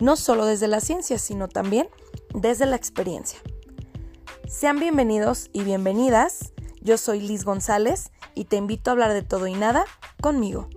no solo desde la ciencia, sino también desde la experiencia. Sean bienvenidos y bienvenidas. Yo soy Liz González y te invito a hablar de todo y nada conmigo.